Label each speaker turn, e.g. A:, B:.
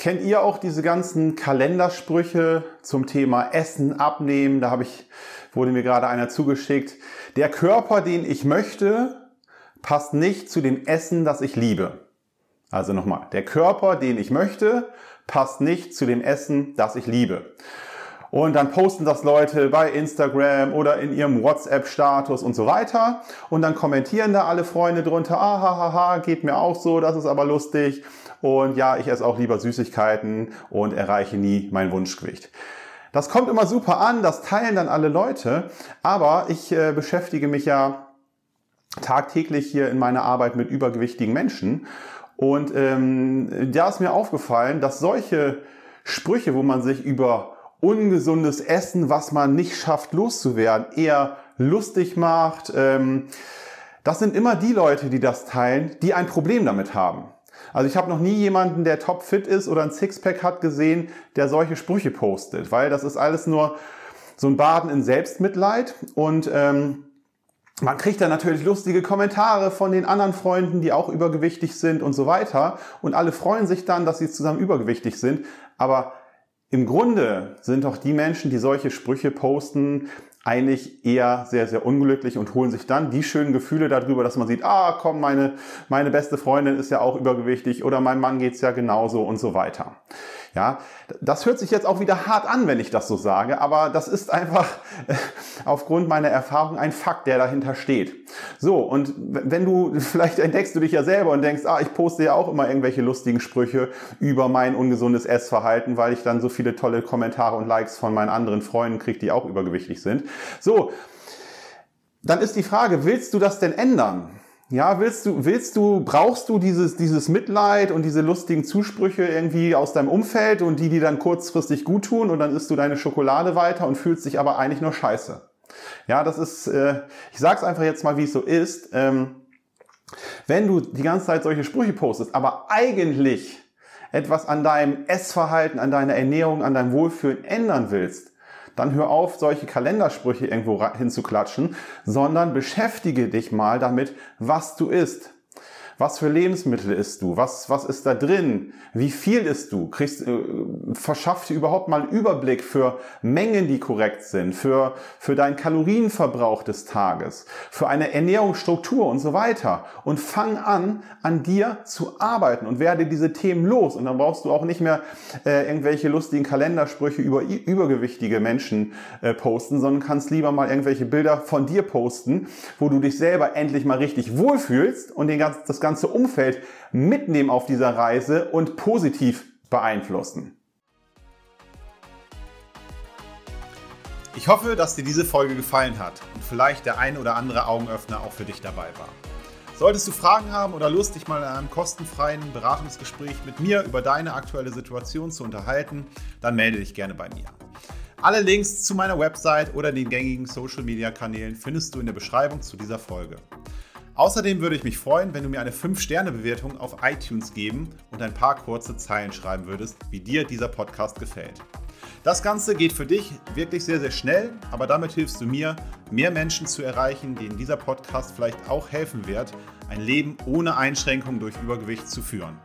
A: Kennt ihr auch diese ganzen Kalendersprüche zum Thema Essen, Abnehmen? Da habe ich, wurde mir gerade einer zugeschickt. Der Körper, den ich möchte, passt nicht zu dem Essen, das ich liebe. Also nochmal, der Körper, den ich möchte, passt nicht zu dem Essen, das ich liebe. Und dann posten das Leute bei Instagram oder in ihrem WhatsApp-Status und so weiter. Und dann kommentieren da alle Freunde drunter, ah, ha, ha, ha, geht mir auch so, das ist aber lustig. Und ja, ich esse auch lieber Süßigkeiten und erreiche nie mein Wunschgewicht. Das kommt immer super an, das teilen dann alle Leute, aber ich äh, beschäftige mich ja tagtäglich hier in meiner Arbeit mit übergewichtigen Menschen und ähm, da ist mir aufgefallen, dass solche Sprüche, wo man sich über ungesundes Essen, was man nicht schafft loszuwerden, eher lustig macht, ähm, das sind immer die Leute, die das teilen, die ein Problem damit haben. Also ich habe noch nie jemanden, der topfit ist oder ein Sixpack hat gesehen, der solche Sprüche postet, weil das ist alles nur so ein Baden in Selbstmitleid und ähm, man kriegt dann natürlich lustige Kommentare von den anderen Freunden, die auch übergewichtig sind und so weiter. Und alle freuen sich dann, dass sie zusammen übergewichtig sind. Aber im Grunde sind doch die Menschen, die solche Sprüche posten, eigentlich eher sehr, sehr unglücklich und holen sich dann die schönen Gefühle darüber, dass man sieht, ah, komm, meine, meine beste Freundin ist ja auch übergewichtig oder mein Mann geht's ja genauso und so weiter. Ja, das hört sich jetzt auch wieder hart an, wenn ich das so sage, aber das ist einfach äh, aufgrund meiner Erfahrung ein Fakt, der dahinter steht. So, und wenn du, vielleicht entdeckst du dich ja selber und denkst, ah, ich poste ja auch immer irgendwelche lustigen Sprüche über mein ungesundes Essverhalten, weil ich dann so viele tolle Kommentare und Likes von meinen anderen Freunden kriege, die auch übergewichtig sind. So, dann ist die Frage, willst du das denn ändern? Ja, willst du, willst du, brauchst du dieses, dieses Mitleid und diese lustigen Zusprüche irgendwie aus deinem Umfeld und die, die dann kurzfristig gut tun und dann isst du deine Schokolade weiter und fühlst dich aber eigentlich nur scheiße. Ja, das ist, äh, ich sag's einfach jetzt mal, wie es so ist. Ähm, wenn du die ganze Zeit solche Sprüche postest, aber eigentlich etwas an deinem Essverhalten, an deiner Ernährung, an deinem Wohlfühlen ändern willst, dann hör auf, solche Kalendersprüche irgendwo hinzuklatschen, sondern beschäftige dich mal damit, was du isst. Was für Lebensmittel isst du? Was, was ist da drin? Wie viel isst du? Kriegst, äh, verschafft dir überhaupt mal einen Überblick für Mengen, die korrekt sind, für, für deinen Kalorienverbrauch des Tages, für eine Ernährungsstruktur und so weiter. Und fang an, an dir zu arbeiten und werde diese Themen los. Und dann brauchst du auch nicht mehr äh, irgendwelche lustigen Kalendersprüche über übergewichtige Menschen äh, posten, sondern kannst lieber mal irgendwelche Bilder von dir posten, wo du dich selber endlich mal richtig wohlfühlst und den ganzen, das ganze ganze Umfeld mitnehmen auf dieser Reise und positiv beeinflussen. Ich hoffe, dass dir diese Folge gefallen hat und vielleicht der ein oder andere Augenöffner auch für dich dabei war. Solltest du Fragen haben oder Lust, dich mal in einem kostenfreien Beratungsgespräch mit mir über deine aktuelle Situation zu unterhalten, dann melde dich gerne bei mir. Alle Links zu meiner Website oder den gängigen Social Media Kanälen findest du in der Beschreibung zu dieser Folge. Außerdem würde ich mich freuen, wenn du mir eine 5-Sterne-Bewertung auf iTunes geben und ein paar kurze Zeilen schreiben würdest, wie dir dieser Podcast gefällt. Das Ganze geht für dich wirklich sehr, sehr schnell, aber damit hilfst du mir, mehr Menschen zu erreichen, denen dieser Podcast vielleicht auch helfen wird, ein Leben ohne Einschränkung durch Übergewicht zu führen.